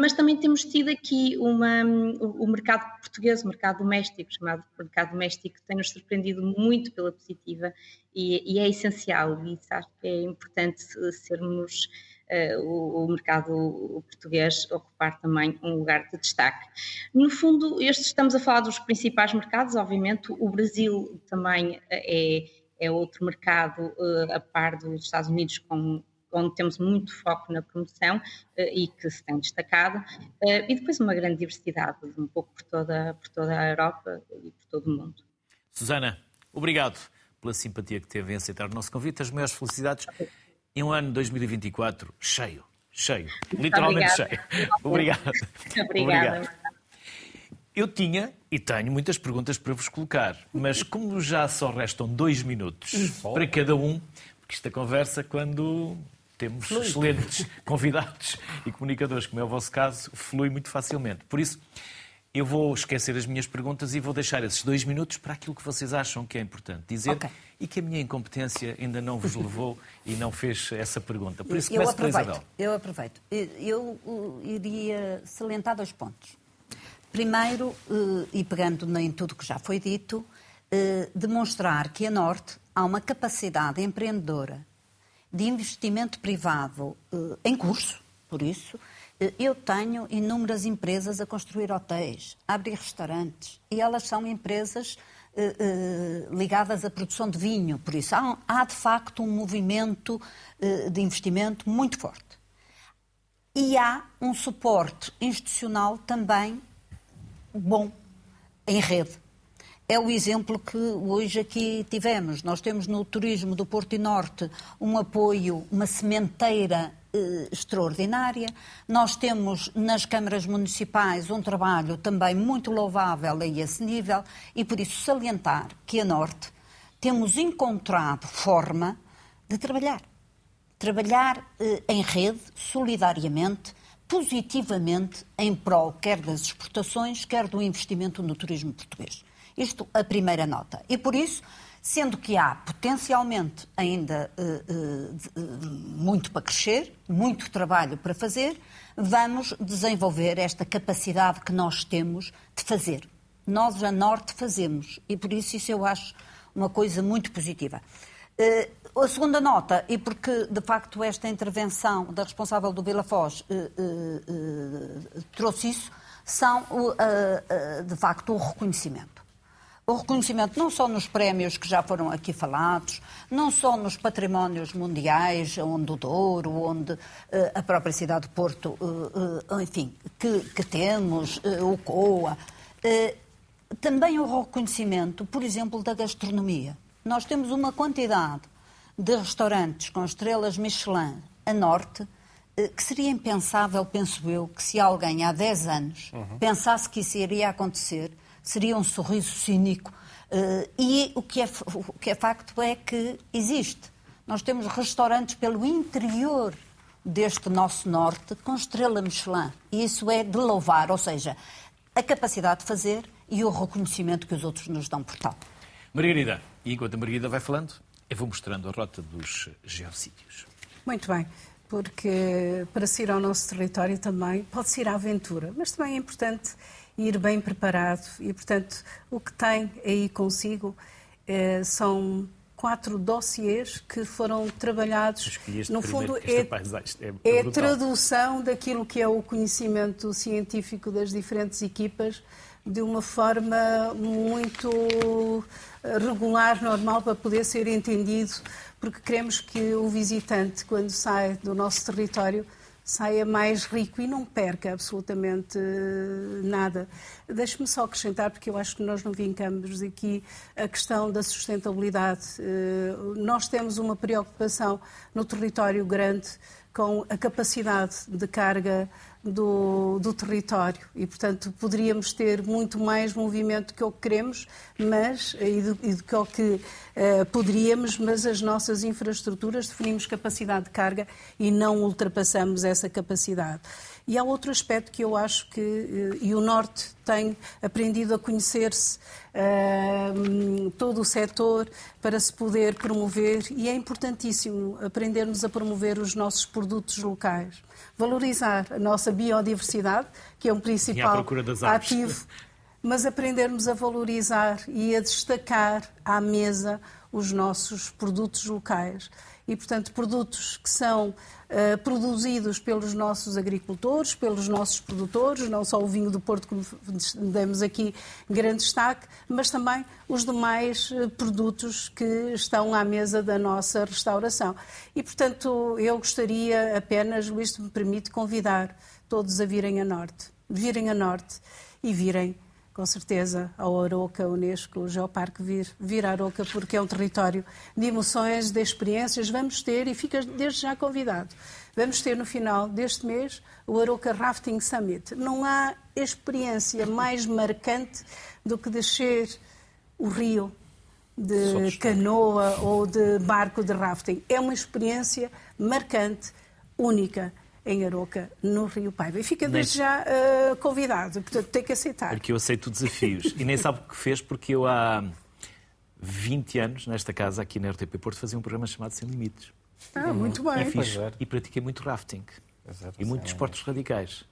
Mas também temos tido aqui uma, o, mercado português, o mercado doméstico, chamado mercado doméstico, tem-nos surpreendido muito pela positiva e, e é essencial, e acho que é importante sermos uh, o, mercado português ocupar também um lugar de destaque. No fundo, estes estamos a falar dos principais mercados, obviamente, o Brasil também é, é outro mercado uh, a par dos Estados Unidos com onde temos muito foco na promoção uh, e que se tem destacado, uh, e depois uma grande diversidade, um pouco por toda, por toda a Europa e por todo o mundo. Susana, obrigado pela simpatia que teve em aceitar o nosso convite. As maiores felicidades em um ano 2024 cheio, cheio, literalmente cheio. Obrigado. Obrigada. Obrigado. Eu tinha e tenho muitas perguntas para vos colocar, mas como já só restam dois minutos para cada um, porque esta conversa, quando temos flui. excelentes convidados e comunicadores, como é o vosso caso, flui muito facilmente. Por isso, eu vou esquecer as minhas perguntas e vou deixar esses dois minutos para aquilo que vocês acham que é importante dizer okay. e que a minha incompetência ainda não vos levou e não fez essa pergunta. Por isso, eu aproveito, Eu aproveito. Eu iria salientar dois pontos. Primeiro, eh, e pegando em tudo que já foi dito, eh, demonstrar que a Norte há uma capacidade empreendedora de investimento privado eh, em curso, por isso, eu tenho inúmeras empresas a construir hotéis, a abrir restaurantes, e elas são empresas eh, eh, ligadas à produção de vinho. Por isso, há, de facto um movimento eh, de investimento muito forte. E há um suporte institucional também bom, em rede. É o exemplo que hoje aqui tivemos. Nós temos no turismo do Porto e Norte um apoio, uma sementeira eh, extraordinária. Nós temos nas câmaras municipais um trabalho também muito louvável a esse nível e por isso salientar que a Norte temos encontrado forma de trabalhar. Trabalhar eh, em rede, solidariamente, positivamente, em prol quer das exportações, quer do investimento no turismo português. Isto a primeira nota. E por isso, sendo que há potencialmente ainda uh, uh, muito para crescer, muito trabalho para fazer, vamos desenvolver esta capacidade que nós temos de fazer. Nós, a Norte, fazemos. E por isso, isso eu acho uma coisa muito positiva. Uh, a segunda nota, e porque de facto esta intervenção da responsável do Vila Foz uh, uh, trouxe isso, são de facto o reconhecimento o reconhecimento não só nos prémios que já foram aqui falados, não só nos patrimónios mundiais, onde o Douro, onde uh, a própria cidade de Porto, uh, uh, enfim, que, que temos, o COA, também o reconhecimento, por exemplo, da gastronomia. Nós temos uma quantidade de restaurantes com estrelas Michelin a norte que seria impensável, penso eu, que se alguém há 10 anos uhum. pensasse que isso iria acontecer seria um sorriso cínico. Uh, e o que, é, o que é facto é que existe. Nós temos restaurantes pelo interior deste nosso norte com estrela Michelin. E isso é de louvar, ou seja, a capacidade de fazer e o reconhecimento que os outros nos dão por tal. Margarida, e enquanto a Margarida vai falando, eu vou mostrando a rota dos geossítios. Muito bem, porque para se ir ao nosso território também pode-se ir à aventura, mas também é importante ir bem preparado. E, portanto, o que tem aí consigo eh, são quatro dossiês que foram trabalhados. No fundo, é, é, é tradução daquilo que é o conhecimento científico das diferentes equipas de uma forma muito regular, normal, para poder ser entendido, porque queremos que o visitante, quando sai do nosso território, saia mais rico e não perca absolutamente eh, nada. Deixe-me só acrescentar, porque eu acho que nós não vincamos aqui a questão da sustentabilidade. Eh, nós temos uma preocupação no território grande com a capacidade de carga do, do, território e, portanto, poderíamos ter muito mais movimento do que o que queremos mas, e, do, e do que o que uh, poderíamos, mas as nossas infraestruturas definimos capacidade de carga e não ultrapassamos essa capacidade. E há outro aspecto que eu acho que, eh, e o Norte tem aprendido a conhecer-se, uh, todo o setor, para se poder promover, e é importantíssimo aprendermos a promover os nossos produtos locais. Valorizar a nossa biodiversidade, que é um principal ativo, mas aprendermos a valorizar e a destacar à mesa os nossos produtos locais. E, portanto, produtos que são uh, produzidos pelos nossos agricultores, pelos nossos produtores, não só o vinho do Porto, como demos aqui grande destaque, mas também os demais uh, produtos que estão à mesa da nossa restauração. E, portanto, eu gostaria apenas, Luís, se me permite, convidar todos a virem a Norte. Virem a Norte e virem com certeza, ao Aroca, Unesco, o Geoparque vir, vir a Aroca, porque é um território de emoções, de experiências. Vamos ter, e fica desde já convidado, vamos ter no final deste mês o Aroca Rafting Summit. Não há experiência mais marcante do que descer o rio de canoa ou de barco de rafting. É uma experiência marcante, única em Aroca, no Rio Paiva. E fica desde já uh, convidado, portanto tem que aceitar. Porque eu aceito desafios. e nem sabe o que fez, porque eu há 20 anos, nesta casa, aqui na RTP Porto, fazia um programa chamado Sem Limites. Ah, muito bem. É fixe. E pratiquei muito rafting. Exato, e muitos esportes radicais.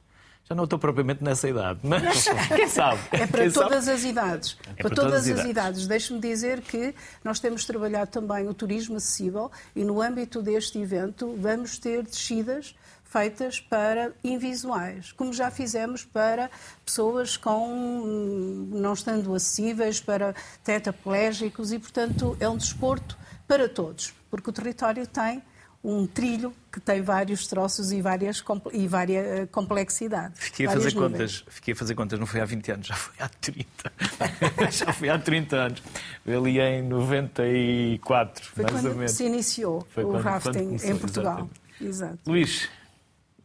Já não estou propriamente nessa idade, mas quem sabe? É para quem todas sabe? as idades. É para, para todas, todas as idades. Deixe-me dizer que nós temos trabalhado também o turismo acessível e no âmbito deste evento vamos ter descidas feitas para invisuais, como já fizemos para pessoas com não estando acessíveis, para tetraplégicos e, portanto, é um desporto para todos, porque o território tem um trilho que tem vários troços e várias e várias eh, complexidade. Fiquei a fazer contas, fiquei a fazer contas, não foi há 20 anos, já foi há 30. já foi há 30 anos. Ali em 94, foi mais ou menos. se iniciou foi o quando, rafting quando começou, em Portugal. Exato. Luís,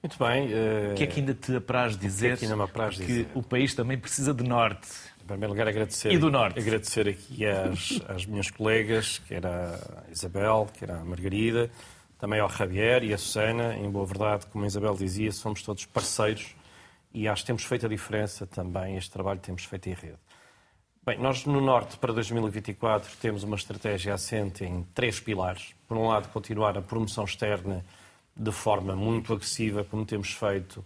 muito bem. Uh... O que é que ainda te apraz dizer? Que, é que, ainda me apraz que dizer? o país também precisa de norte. Em primeiro lugar, agradecer, e do norte. agradecer aqui às, às minhas colegas, que era a Isabel, que era a Margarida, também ao Javier e a Susana. Em boa verdade, como a Isabel dizia, somos todos parceiros e acho que temos feito a diferença também. Este trabalho temos feito em rede. Bem, nós no Norte, para 2024, temos uma estratégia assente em três pilares. Por um lado, continuar a promoção externa de forma muito agressiva, como temos feito,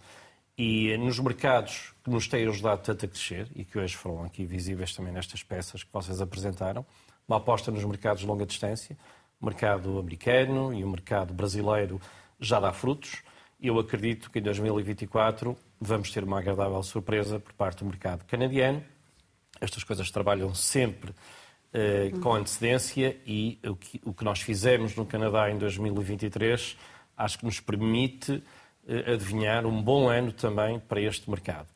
e nos mercados que nos têm ajudado tanto a crescer, e que hoje foram aqui visíveis também nestas peças que vocês apresentaram, uma aposta nos mercados de longa distância, o mercado americano e o mercado brasileiro já dá frutos. Eu acredito que em 2024 vamos ter uma agradável surpresa por parte do mercado canadiano. Estas coisas trabalham sempre eh, com antecedência e o que, o que nós fizemos no Canadá em 2023 acho que nos permite eh, adivinhar um bom ano também para este mercado.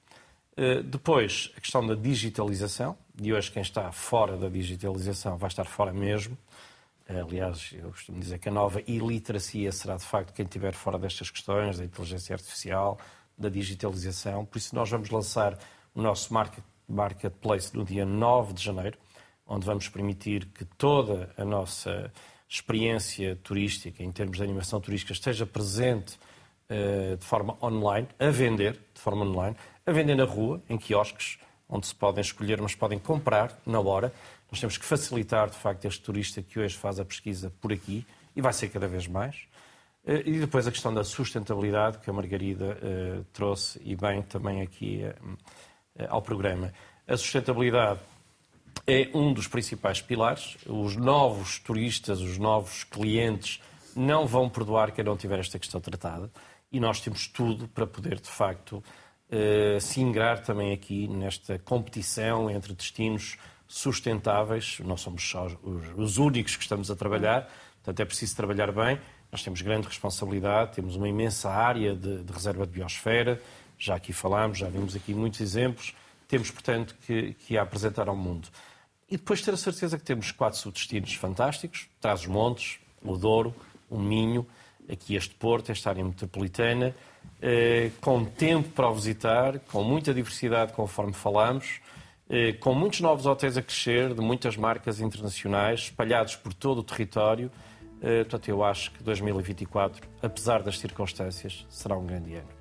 Eh, depois, a questão da digitalização, e hoje quem está fora da digitalização vai estar fora mesmo. Eh, aliás, eu costumo dizer que a nova iliteracia será de facto quem estiver fora destas questões, da inteligência artificial, da digitalização. Por isso, nós vamos lançar o nosso marketplace no dia 9 de janeiro, onde vamos permitir que toda a nossa experiência turística, em termos de animação turística, esteja presente uh, de forma online, a vender de forma online, a vender na rua, em quiosques, onde se podem escolher, mas podem comprar na hora. Nós temos que facilitar, de facto, este turista que hoje faz a pesquisa por aqui, e vai ser cada vez mais. Uh, e depois a questão da sustentabilidade, que a Margarida uh, trouxe, e bem também aqui ao programa. A sustentabilidade é um dos principais pilares. Os novos turistas, os novos clientes não vão perdoar quem não tiver esta questão tratada e nós temos tudo para poder, de facto, eh, se ingrar também aqui nesta competição entre destinos sustentáveis. Não somos só os únicos que estamos a trabalhar, portanto é preciso trabalhar bem. Nós temos grande responsabilidade, temos uma imensa área de, de reserva de biosfera, já aqui falámos, já vimos aqui muitos exemplos temos, portanto, que, que apresentar ao mundo. E depois ter a certeza que temos quatro subdestinos fantásticos, traz os montes o Douro, o Minho, aqui este Porto, esta área metropolitana, eh, com tempo para visitar, com muita diversidade, conforme falamos, eh, com muitos novos hotéis a crescer, de muitas marcas internacionais, espalhados por todo o território. Eh, portanto, eu acho que 2024, apesar das circunstâncias, será um grande ano.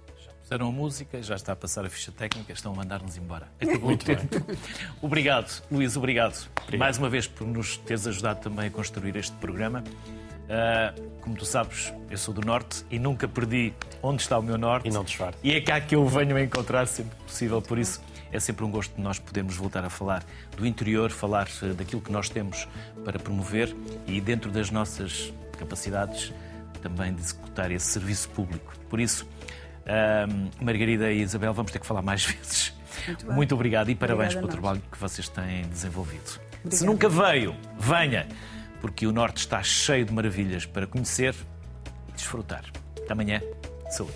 Fizeram a música, já está a passar a ficha técnica, estão a mandar-nos embora. Acabou o tempo. Obrigado, Luís, obrigado. obrigado. Mais uma vez por nos teres ajudado também a construir este programa. Uh, como tu sabes, eu sou do Norte e nunca perdi onde está o meu Norte. E não disfarce. E é cá que eu venho a encontrar sempre possível. Por isso, é sempre um gosto de nós podermos voltar a falar do interior, falar eh, daquilo que nós temos para promover e, dentro das nossas capacidades, também de executar esse serviço público. Por isso, uh, Margarida e Isabel, vamos ter que falar mais vezes. Muito, Muito obrigado e parabéns Obrigada pelo trabalho que vocês têm desenvolvido. Obrigada. Se nunca veio, venha! porque o Norte está cheio de maravilhas para conhecer e desfrutar. Até amanhã. Saúde.